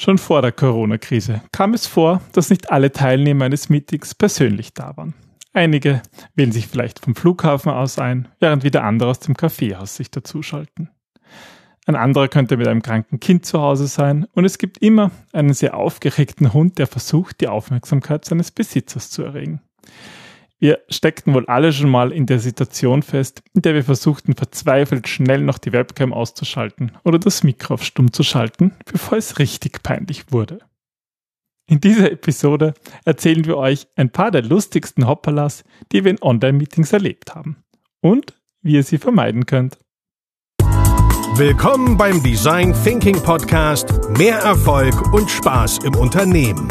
Schon vor der Corona-Krise kam es vor, dass nicht alle Teilnehmer eines Meetings persönlich da waren. Einige wählen sich vielleicht vom Flughafen aus ein, während wieder andere aus dem Kaffeehaus sich dazuschalten. Ein anderer könnte mit einem kranken Kind zu Hause sein und es gibt immer einen sehr aufgeregten Hund, der versucht, die Aufmerksamkeit seines Besitzers zu erregen. Wir steckten wohl alle schon mal in der Situation fest, in der wir versuchten verzweifelt schnell noch die Webcam auszuschalten oder das Mikro auf stumm zu schalten, bevor es richtig peinlich wurde. In dieser Episode erzählen wir euch ein paar der lustigsten Hoppalas, die wir in Online-Meetings erlebt haben und wie ihr sie vermeiden könnt. Willkommen beim Design Thinking Podcast Mehr Erfolg und Spaß im Unternehmen.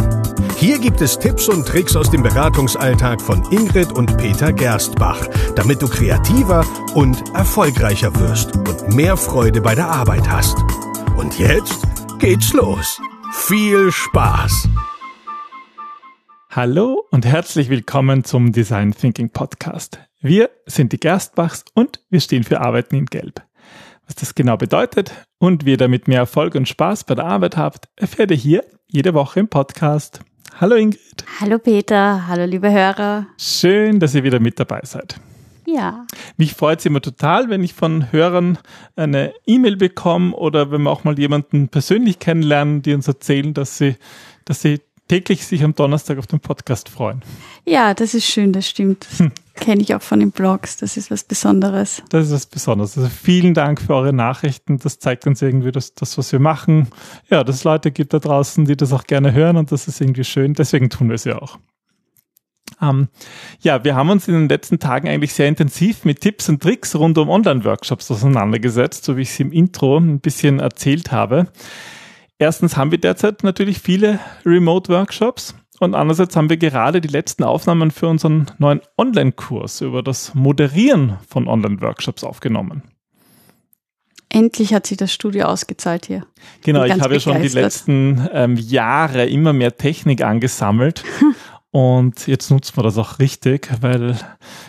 Hier gibt es Tipps und Tricks aus dem Beratungsalltag von Ingrid und Peter Gerstbach, damit du kreativer und erfolgreicher wirst und mehr Freude bei der Arbeit hast. Und jetzt geht's los. Viel Spaß! Hallo und herzlich willkommen zum Design Thinking Podcast. Wir sind die Gerstbachs und wir stehen für Arbeiten in Gelb. Was das genau bedeutet und wie ihr damit mehr Erfolg und Spaß bei der Arbeit habt, erfährt ihr hier jede Woche im Podcast. Hallo Ingrid. Hallo Peter, hallo liebe Hörer. Schön, dass ihr wieder mit dabei seid. Ja. Mich freut es immer total, wenn ich von Hörern eine E-Mail bekomme oder wenn wir auch mal jemanden persönlich kennenlernen, die uns erzählen, dass sie, dass sie täglich sich am Donnerstag auf den Podcast freuen. Ja, das ist schön, das stimmt. Das hm. kenne ich auch von den Blogs. Das ist was Besonderes. Das ist was Besonderes. Also vielen Dank für eure Nachrichten. Das zeigt uns irgendwie, dass das, was wir machen, ja, dass es Leute gibt da draußen, die das auch gerne hören und das ist irgendwie schön. Deswegen tun wir es ja auch. Ähm, ja, wir haben uns in den letzten Tagen eigentlich sehr intensiv mit Tipps und Tricks rund um Online-Workshops auseinandergesetzt, so wie ich es im Intro ein bisschen erzählt habe. Erstens haben wir derzeit natürlich viele Remote-Workshops und andererseits haben wir gerade die letzten Aufnahmen für unseren neuen Online-Kurs über das Moderieren von Online-Workshops aufgenommen. Endlich hat sich das Studio ausgezahlt hier. Genau, ich habe ja schon die letzten ähm, Jahre immer mehr Technik angesammelt Und jetzt nutzen wir das auch richtig, weil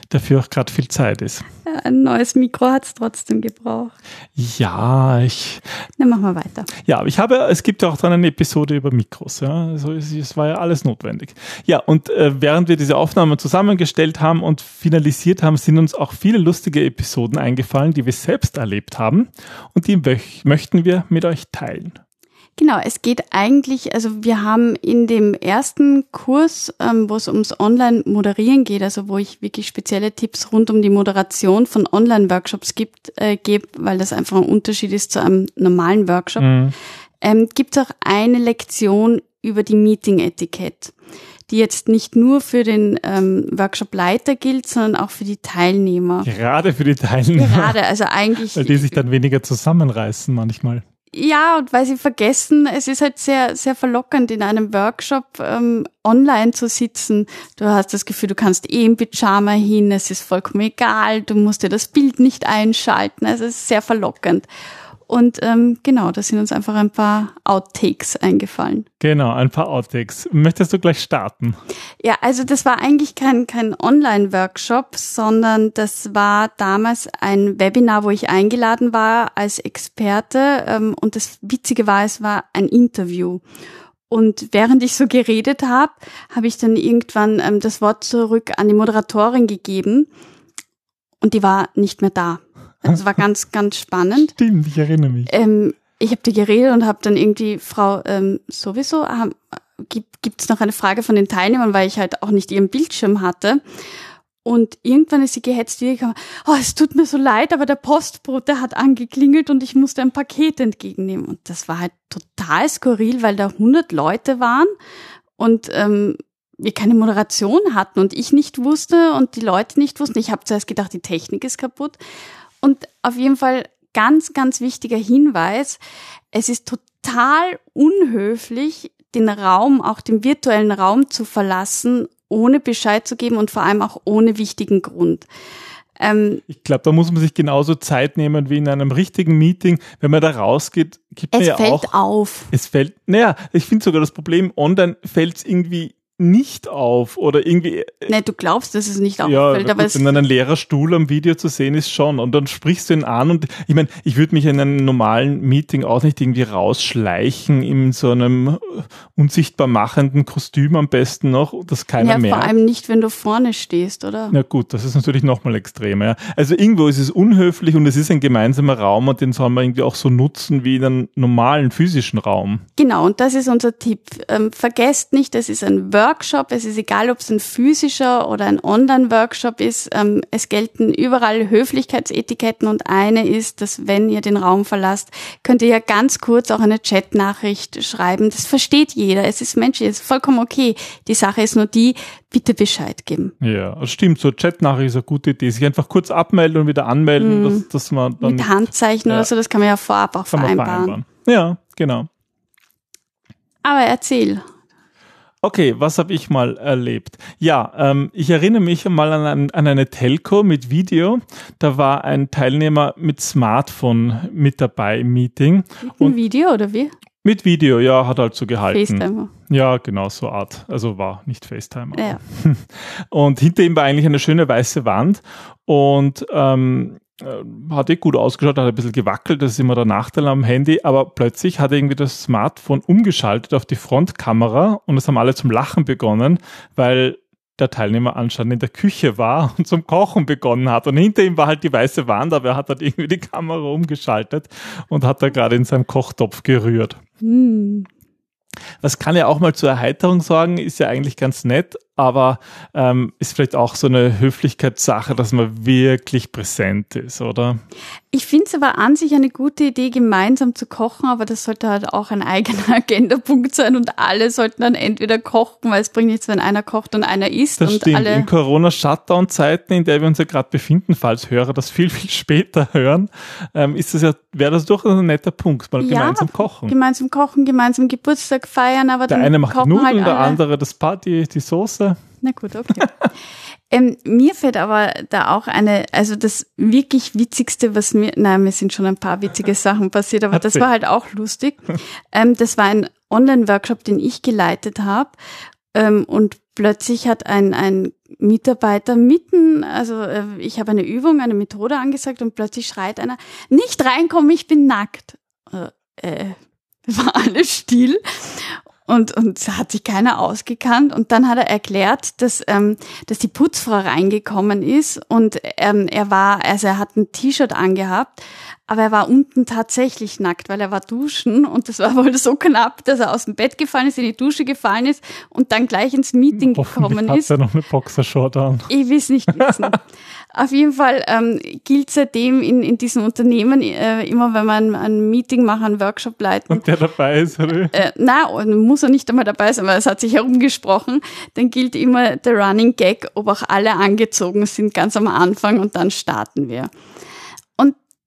dafür auch gerade viel Zeit ist. Ja, ein neues Mikro hat es trotzdem gebraucht. Ja, ich. Dann machen wir weiter. Ja, ich habe, es gibt ja auch dann eine Episode über Mikros, ja. Also es, es war ja alles notwendig. Ja, und äh, während wir diese Aufnahmen zusammengestellt haben und finalisiert haben, sind uns auch viele lustige Episoden eingefallen, die wir selbst erlebt haben und die möchten wir mit euch teilen. Genau, es geht eigentlich, also wir haben in dem ersten Kurs, ähm, wo es ums Online-Moderieren geht, also wo ich wirklich spezielle Tipps rund um die Moderation von Online-Workshops gibt, äh, gebe, weil das einfach ein Unterschied ist zu einem normalen Workshop, mhm. ähm, gibt es auch eine Lektion über die Meeting-Etikett die jetzt nicht nur für den ähm, Workshop-Leiter gilt, sondern auch für die Teilnehmer. Gerade für die Teilnehmer. Gerade, also eigentlich. Weil die sich dann weniger zusammenreißen manchmal. Ja, und weil sie vergessen, es ist halt sehr, sehr verlockend, in einem Workshop ähm, online zu sitzen. Du hast das Gefühl, du kannst eh im Pyjama hin, es ist vollkommen egal, du musst dir das Bild nicht einschalten, also es ist sehr verlockend. Und ähm, genau, da sind uns einfach ein paar Outtakes eingefallen. Genau, ein paar Outtakes. Möchtest du gleich starten? Ja, also das war eigentlich kein, kein Online-Workshop, sondern das war damals ein Webinar, wo ich eingeladen war als Experte. Ähm, und das Witzige war, es war ein Interview. Und während ich so geredet habe, habe ich dann irgendwann ähm, das Wort zurück an die Moderatorin gegeben und die war nicht mehr da. Das war ganz, ganz spannend. Stimmt, ich erinnere mich. Ähm, ich habe die geredet und habe dann irgendwie, Frau, ähm, sowieso, äh, gibt es noch eine Frage von den Teilnehmern, weil ich halt auch nicht ihren Bildschirm hatte. Und irgendwann ist sie gehetzt gekommen, oh, es tut mir so leid, aber der Postbote hat angeklingelt und ich musste ein Paket entgegennehmen. Und das war halt total skurril, weil da 100 Leute waren und ähm, wir keine Moderation hatten und ich nicht wusste und die Leute nicht wussten. Ich habe zuerst gedacht, die Technik ist kaputt. Und auf jeden Fall ganz, ganz wichtiger Hinweis. Es ist total unhöflich, den Raum, auch den virtuellen Raum zu verlassen, ohne Bescheid zu geben und vor allem auch ohne wichtigen Grund. Ähm, ich glaube, da muss man sich genauso Zeit nehmen wie in einem richtigen Meeting. Wenn man da rausgeht, gibt es man ja fällt auch. auf. Es fällt, naja, ich finde sogar das Problem, online fällt es irgendwie nicht auf oder irgendwie. Nee, du glaubst, dass es nicht ja, auffällt, aber gut, es wenn dann ein leerer Stuhl am Video zu sehen ist, schon. Und dann sprichst du ihn an und ich meine, ich würde mich in einem normalen Meeting auch nicht irgendwie rausschleichen in so einem äh, unsichtbar machenden Kostüm am besten noch, das keiner ja, mehr. vor allem nicht, wenn du vorne stehst, oder? Na gut, das ist natürlich nochmal extremer. Ja. Also irgendwo ist es unhöflich und es ist ein gemeinsamer Raum und den soll man irgendwie auch so nutzen wie in einem normalen physischen Raum. Genau, und das ist unser Tipp. Ähm, vergesst nicht, es ist ein Workshop, es ist egal, ob es ein physischer oder ein Online-Workshop ist. Ähm, es gelten überall Höflichkeitsetiketten und eine ist, dass wenn ihr den Raum verlasst, könnt ihr ja ganz kurz auch eine Chatnachricht schreiben. Das versteht jeder. Es ist menschlich, es ist vollkommen okay. Die Sache ist nur die, bitte Bescheid geben. Ja, das stimmt. So Chatnachricht ist eine gute Idee. Sich einfach kurz abmelden und wieder anmelden, dass, dass man dann. Mit Handzeichen ja. oder so, das kann man ja vorab auch vereinbaren. vereinbaren. Ja, genau. Aber erzähl. Okay, was habe ich mal erlebt? Ja, ähm, ich erinnere mich mal an, an eine Telco mit Video. Da war ein Teilnehmer mit Smartphone mit dabei im Meeting. Ein Video oder wie? Mit Video, ja, hat halt so gehalten. FaceTime. Ja, genau, so Art. Also war nicht FaceTime. Ja. Und hinter ihm war eigentlich eine schöne weiße Wand und ähm, äh, hat eh gut ausgeschaut, hat ein bisschen gewackelt, das ist immer der Nachteil am Handy, aber plötzlich hat er irgendwie das Smartphone umgeschaltet auf die Frontkamera und es haben alle zum Lachen begonnen, weil der Teilnehmer anscheinend in der Küche war und zum Kochen begonnen hat. Und hinter ihm war halt die weiße Wand, aber er hat halt irgendwie die Kamera umgeschaltet und hat da gerade in seinem Kochtopf gerührt. Hm. Das kann ja auch mal zur Erheiterung sorgen, ist ja eigentlich ganz nett, aber ähm, ist vielleicht auch so eine Höflichkeitssache, dass man wirklich präsent ist, oder? Ich finde es aber an sich eine gute Idee, gemeinsam zu kochen, aber das sollte halt auch ein eigener Agendapunkt sein und alle sollten dann entweder kochen, weil es bringt nichts, wenn einer kocht und einer isst Das und stimmt. alle. In Corona-Shutdown-Zeiten, in der wir uns ja gerade befinden, falls Hörer das viel, viel später hören, ähm, ist das ja, wäre das durchaus ein netter Punkt, mal Ja, gemeinsam kochen. Gemeinsam kochen, gemeinsam Geburtstag feiern, aber Der dann eine macht Nudeln, halt der andere das Party, die Soße. Na gut, okay. ähm, mir fällt aber da auch eine, also das wirklich witzigste, was mir, nein, mir sind schon ein paar witzige Sachen passiert, aber das Erzähl. war halt auch lustig. Ähm, das war ein Online-Workshop, den ich geleitet habe. Ähm, und plötzlich hat ein, ein Mitarbeiter mitten, also äh, ich habe eine Übung, eine Methode angesagt und plötzlich schreit einer, nicht reinkommen, ich bin nackt. Äh, äh, war alles still und, und hat sich keiner ausgekannt. Und dann hat er erklärt, dass, ähm, dass die Putzfrau reingekommen ist und ähm, er war, also er hat ein T-Shirt angehabt, aber er war unten tatsächlich nackt, weil er war duschen und das war wohl so knapp, dass er aus dem Bett gefallen ist, in die Dusche gefallen ist und dann gleich ins Meeting gekommen hat ist. er noch eine Boxershort an. Ich will es nicht wissen. Auf jeden Fall ähm, gilt seitdem in, in diesem Unternehmen, äh, immer wenn man ein Meeting machen, einen Workshop leiten, Und der dabei ist, oder? äh, na, und muss er nicht einmal dabei sein, weil es hat sich herumgesprochen, dann gilt immer der Running Gag, ob auch alle angezogen sind, ganz am Anfang und dann starten wir.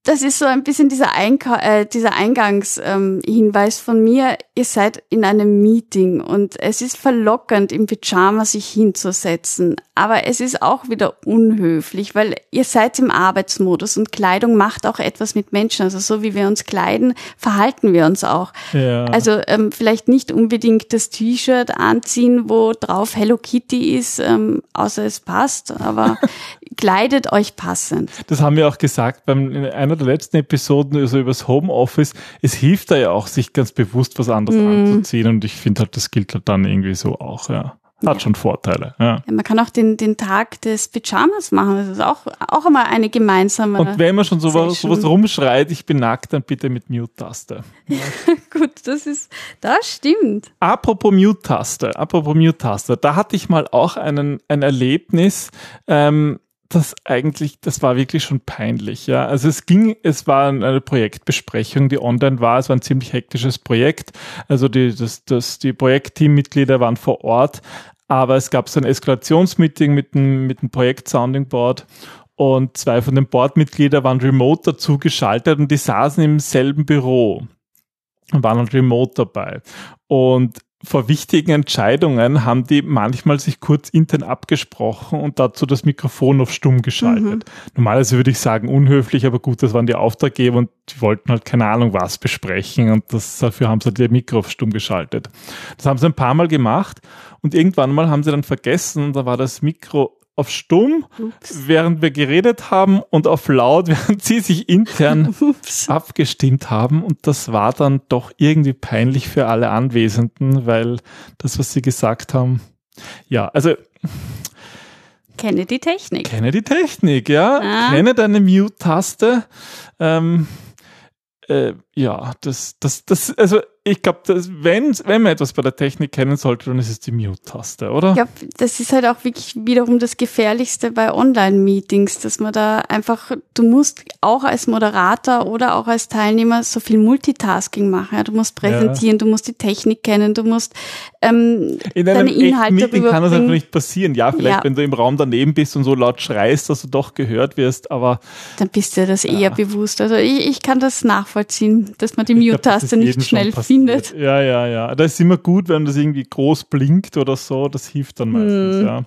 Das ist so ein bisschen dieser, Einka äh, dieser Eingangshinweis ähm, von mir, ihr seid in einem Meeting und es ist verlockend, im Pyjama sich hinzusetzen, aber es ist auch wieder unhöflich, weil ihr seid im Arbeitsmodus und Kleidung macht auch etwas mit Menschen. Also so wie wir uns kleiden, verhalten wir uns auch. Ja. Also ähm, vielleicht nicht unbedingt das T-Shirt anziehen, wo drauf Hello Kitty ist, ähm, außer es passt, aber kleidet euch passend. Das haben wir auch gesagt beim in einer der letzten Episoden also über das Homeoffice. Es hilft da ja auch, sich ganz bewusst was anderes Mhm. anzuziehen und ich finde halt, das gilt halt dann irgendwie so auch, ja. Hat schon Vorteile, ja. Ja, man kann auch den, den Tag des Pyjamas machen. Das ist auch, auch immer eine gemeinsame. Und wenn man schon sowas, sowas rumschreit, ich bin nackt, dann bitte mit Mute-Taste. Gut, das ist, das stimmt. Apropos Mute-Taste, apropos Mute-Taste, da hatte ich mal auch einen, ein Erlebnis, ähm, das eigentlich, das war wirklich schon peinlich, ja. Also es ging, es war eine Projektbesprechung, die online war, es war ein ziemlich hektisches Projekt. Also die, das, das, die Projektteammitglieder waren vor Ort, aber es gab so ein Eskalationsmeeting mit dem, mit dem Projekt-Sounding Board und zwei von den Boardmitgliedern waren remote dazu geschaltet und die saßen im selben Büro und waren remote dabei. Und vor wichtigen Entscheidungen haben die manchmal sich kurz intern abgesprochen und dazu das Mikrofon auf stumm geschaltet. Mhm. Normalerweise würde ich sagen unhöflich, aber gut, das waren die Auftraggeber und die wollten halt keine Ahnung was besprechen und das, dafür haben sie halt ihr Mikro auf stumm geschaltet. Das haben sie ein paar Mal gemacht und irgendwann mal haben sie dann vergessen, da war das Mikro auf stumm, Ups. während wir geredet haben und auf laut, während sie sich intern Ups. abgestimmt haben. Und das war dann doch irgendwie peinlich für alle Anwesenden, weil das, was sie gesagt haben, ja, also. Kenne die Technik. Kenne die Technik, ja. Ah. Kenne deine Mute-Taste. Ähm, äh, ja, das, das, das, also ich glaube, wenn, wenn man etwas bei der Technik kennen sollte, dann ist es die Mute-Taste, oder? Ich glaube, das ist halt auch wirklich wiederum das Gefährlichste bei Online-Meetings, dass man da einfach, du musst auch als Moderator oder auch als Teilnehmer so viel Multitasking machen. Ja? Du musst präsentieren, ja. du musst die Technik kennen, du musst ähm, In deine Inhalte Meeting kann das einfach nicht passieren. Ja, vielleicht ja. wenn du im Raum daneben bist und so laut schreist, dass du doch gehört wirst, aber dann bist du das eher bewusst. Also ich, ich kann das nachvollziehen, dass man die Mute-Taste nicht schnell findet findet. Ja, ja, ja. Da ist immer gut, wenn das irgendwie groß blinkt oder so. Das hilft dann meistens, hm. ja.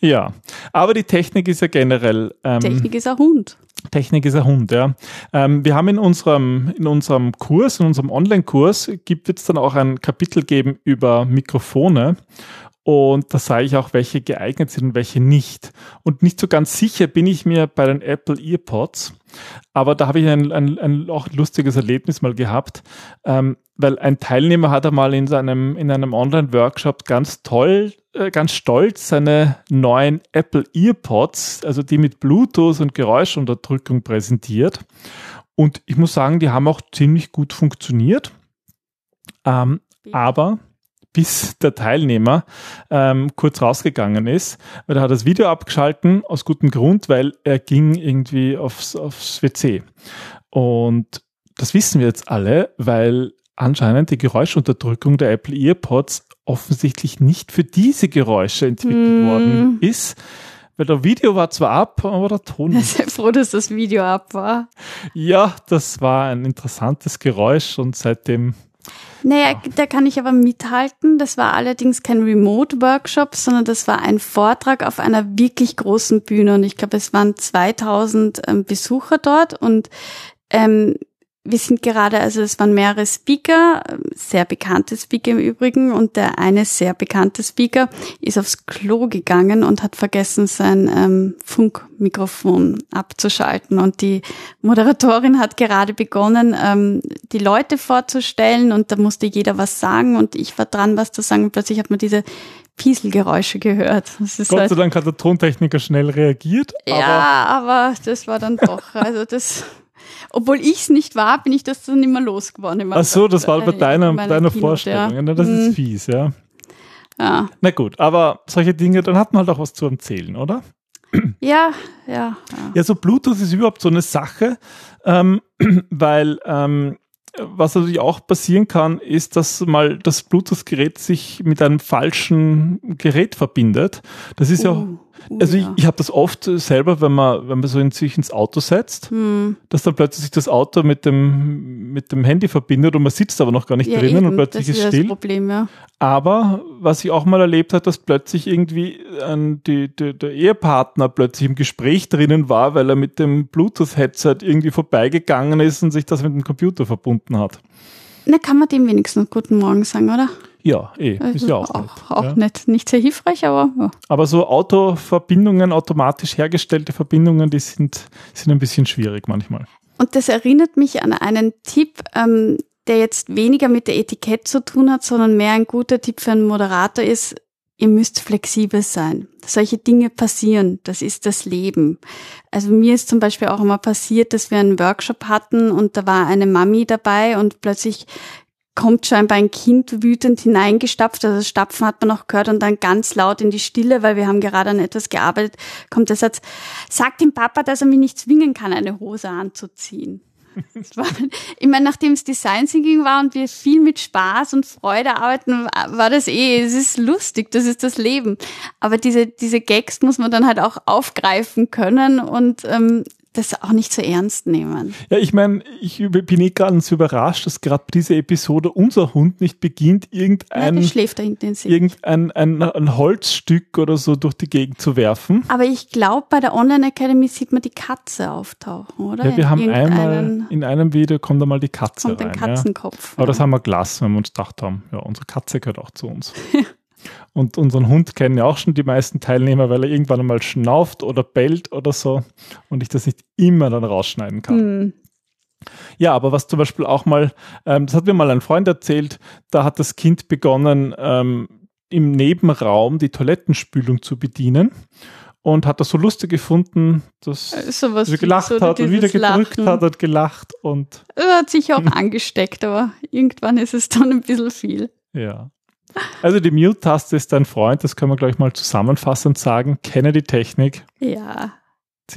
Ja, aber die Technik ist ja generell. Ähm, Technik ist ein Hund. Technik ist ein Hund, ja. Ähm, wir haben in unserem, in unserem Kurs, in unserem Online-Kurs, gibt es dann auch ein Kapitel geben über Mikrofone. Und da sage ich auch, welche geeignet sind und welche nicht. Und nicht so ganz sicher bin ich mir bei den Apple EarPods. Aber da habe ich ein, ein, ein auch lustiges Erlebnis mal gehabt, ähm, weil ein Teilnehmer hat einmal in seinem in einem Online-Workshop ganz toll, äh, ganz stolz seine neuen Apple EarPods, also die mit Bluetooth und Geräuschunterdrückung präsentiert. Und ich muss sagen, die haben auch ziemlich gut funktioniert. Ähm, aber bis der Teilnehmer ähm, kurz rausgegangen ist, weil er hat das Video abgeschalten, aus gutem Grund, weil er ging irgendwie aufs, aufs WC. Und das wissen wir jetzt alle, weil anscheinend die Geräuschunterdrückung der Apple EarPods offensichtlich nicht für diese Geräusche entwickelt mm. worden ist. Weil der Video war zwar ab, aber der Ton nicht. Sehr froh, dass das Video ab war. Ja, das war ein interessantes Geräusch und seitdem naja, da kann ich aber mithalten. Das war allerdings kein Remote-Workshop, sondern das war ein Vortrag auf einer wirklich großen Bühne. Und ich glaube, es waren 2000 ähm, Besucher dort. Und ähm, wir sind gerade, also es waren mehrere Speaker, sehr bekannte Speaker im Übrigen, und der eine sehr bekannte Speaker ist aufs Klo gegangen und hat vergessen, sein ähm, Funkmikrofon abzuschalten. Und die Moderatorin hat gerade begonnen, ähm, die Leute vorzustellen, und da musste jeder was sagen, und ich war dran, was zu sagen, und plötzlich hat man diese Pieselgeräusche gehört. Gott halt, sei Dank hat der Tontechniker schnell reagiert. Ja, aber, aber das war dann doch, also das obwohl ich es nicht war, bin ich das dann immer losgeworden. Ach so, das war bei deiner, deiner Vorstellung. Ja. Das ist hm. fies, ja. Ja. Na gut, aber solche Dinge, dann hat man halt auch was zu erzählen, oder? Ja, ja. Ja, ja so Bluetooth ist überhaupt so eine Sache, ähm, weil ähm, was natürlich auch passieren kann, ist, dass mal das Bluetooth-Gerät sich mit einem falschen Gerät verbindet. Das ist uh. ja auch also ja. ich, ich habe das oft selber, wenn man, wenn man so in sich ins Auto setzt, hm. dass dann plötzlich sich das Auto mit dem, mit dem Handy verbindet und man sitzt aber noch gar nicht ja, drinnen eben. und plötzlich das ist, ist still. Problem, ja. Aber was ich auch mal erlebt habe, dass plötzlich irgendwie ein, die, die, der Ehepartner plötzlich im Gespräch drinnen war, weil er mit dem Bluetooth-Headset irgendwie vorbeigegangen ist und sich das mit dem Computer verbunden hat. Na, kann man dem wenigstens guten Morgen sagen, oder? Ja, eh, also ist ja auch, auch, nett, auch ja. nett. Nicht sehr hilfreich, aber. Ja. Aber so Autoverbindungen, automatisch hergestellte Verbindungen, die sind, sind ein bisschen schwierig manchmal. Und das erinnert mich an einen Tipp, ähm, der jetzt weniger mit der Etikett zu tun hat, sondern mehr ein guter Tipp für einen Moderator ist, ihr müsst flexibel sein. Solche Dinge passieren. Das ist das Leben. Also mir ist zum Beispiel auch immer passiert, dass wir einen Workshop hatten und da war eine Mami dabei und plötzlich kommt scheinbar ein Kind wütend hineingestapft. Also das Stapfen hat man auch gehört und dann ganz laut in die Stille, weil wir haben gerade an etwas gearbeitet, kommt der Satz, sagt dem Papa, dass er mich nicht zwingen kann, eine Hose anzuziehen. War, ich meine, nachdem es Design Thinking war und wir viel mit Spaß und Freude arbeiten, war das eh, es ist lustig, das ist das Leben. Aber diese, diese Gags muss man dann halt auch aufgreifen können und ähm, das auch nicht so ernst nehmen. Ja, ich meine, ich bin eh ganz überrascht, dass gerade bei dieser Episode unser Hund nicht beginnt, irgendein, ja, schläft da hinten irgendein ein, ein Holzstück oder so durch die Gegend zu werfen. Aber ich glaube, bei der Online Academy sieht man die Katze auftauchen, oder? Ja, wir in haben einmal, in einem Video kommt einmal die Katze kommt rein. Ein Katzenkopf. Ja. Aber das haben wir gelassen, weil wir uns gedacht haben, ja, unsere Katze gehört auch zu uns. Und unseren Hund kennen ja auch schon die meisten Teilnehmer, weil er irgendwann einmal schnauft oder bellt oder so und ich das nicht immer dann rausschneiden kann. Mhm. Ja, aber was zum Beispiel auch mal, ähm, das hat mir mal ein Freund erzählt, da hat das Kind begonnen, ähm, im Nebenraum die Toilettenspülung zu bedienen und hat das so lustig gefunden, dass äh, so was sie gelacht hat und wieder gedrückt Lachen. hat und gelacht und. Er hat sich auch angesteckt, aber irgendwann ist es dann ein bisschen viel. Ja. Also die Mute-Taste ist dein Freund, das können wir gleich mal zusammenfassend sagen. Kenne die Technik. Ja.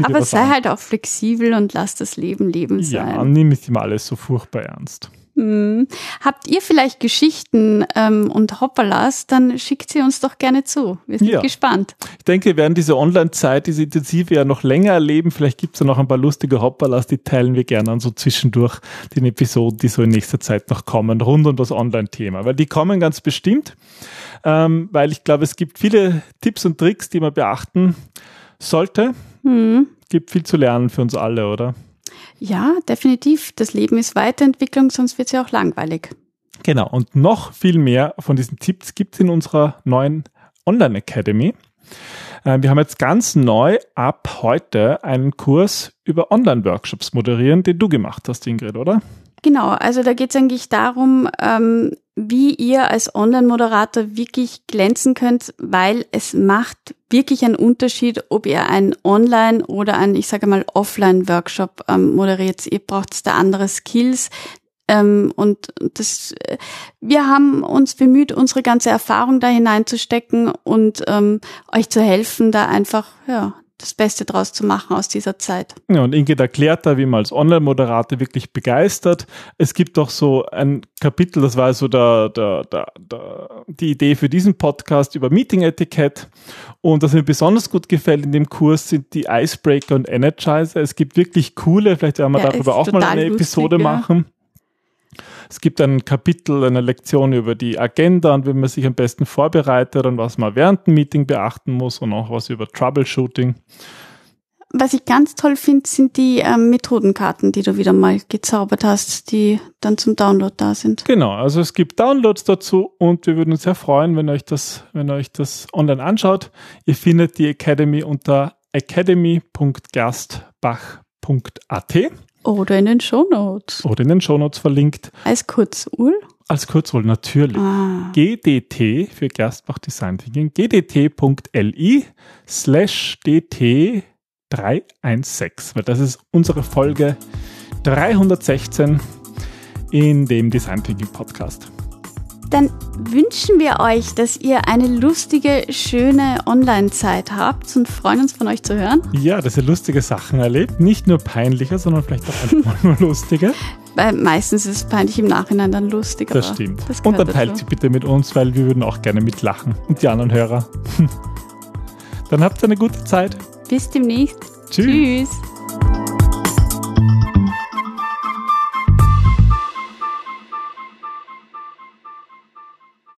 Aber sei an. halt auch flexibel und lass das Leben Leben sein. Ja, nimm nicht immer alles so furchtbar ernst. Hm. Habt ihr vielleicht Geschichten ähm, und Hoppalas, dann schickt sie uns doch gerne zu. Wir sind ja. gespannt. Ich denke, wir werden diese Online-Zeit, diese intensive ja noch länger erleben. Vielleicht gibt es ja noch ein paar lustige Hoppalas, die teilen wir gerne an so zwischendurch den Episoden, die so in nächster Zeit noch kommen, rund um das Online-Thema. Weil die kommen ganz bestimmt, ähm, weil ich glaube, es gibt viele Tipps und Tricks, die man beachten sollte. Hm. Gibt viel zu lernen für uns alle, oder? Ja, definitiv. Das Leben ist Weiterentwicklung, sonst wird es ja auch langweilig. Genau. Und noch viel mehr von diesen Tipps gibt es in unserer neuen Online Academy. Äh, wir haben jetzt ganz neu ab heute einen Kurs über Online-Workshops moderieren, den du gemacht hast, Ingrid, oder? Genau, also da geht es eigentlich darum, ähm, wie ihr als Online-Moderator wirklich glänzen könnt, weil es macht wirklich einen Unterschied, ob ihr einen Online- oder einen, ich sage mal, Offline-Workshop ähm, moderiert. Ihr braucht da andere Skills. Ähm, und das, äh, wir haben uns bemüht, unsere ganze Erfahrung da hineinzustecken und ähm, euch zu helfen, da einfach ja, das Beste draus zu machen aus dieser Zeit. Ja, und Ingrid erklärt da, wie man als Online-Moderator wirklich begeistert. Es gibt auch so ein Kapitel, das war so der, der, der, der, die Idee für diesen Podcast über Meeting-Etikett. Und was mir besonders gut gefällt in dem Kurs sind die Icebreaker und Energizer. Es gibt wirklich coole, vielleicht werden wir ja, darüber auch mal eine lustig, Episode ja. machen. Es gibt ein Kapitel, eine Lektion über die Agenda und wie man sich am besten vorbereitet und was man während dem Meeting beachten muss und auch was über Troubleshooting. Was ich ganz toll finde, sind die ähm, Methodenkarten, die du wieder mal gezaubert hast, die dann zum Download da sind. Genau, also es gibt Downloads dazu und wir würden uns sehr freuen, wenn euch das, wenn euch das online anschaut. Ihr findet die Academy unter academy.gerstbach.at. Oder in den Shownotes. Oder in den Shownotes verlinkt. Als Kurzul? Als Kurzul, natürlich. Ah. GDT für Gerstbach Design Thinking. gdt.li slash dt 316, weil das ist unsere Folge 316 in dem Design Thinking Podcast dann wünschen wir euch, dass ihr eine lustige, schöne Online-Zeit habt und freuen uns von euch zu hören. Ja, dass ihr lustige Sachen erlebt. Nicht nur peinliche, sondern vielleicht auch einfach nur lustige. Weil meistens ist es peinlich im Nachhinein dann lustig. Das stimmt. Das und dann teilt sie bitte mit uns, weil wir würden auch gerne mitlachen. Und die anderen Hörer. dann habt ihr eine gute Zeit. Bis demnächst. Tschüss. Tschüss.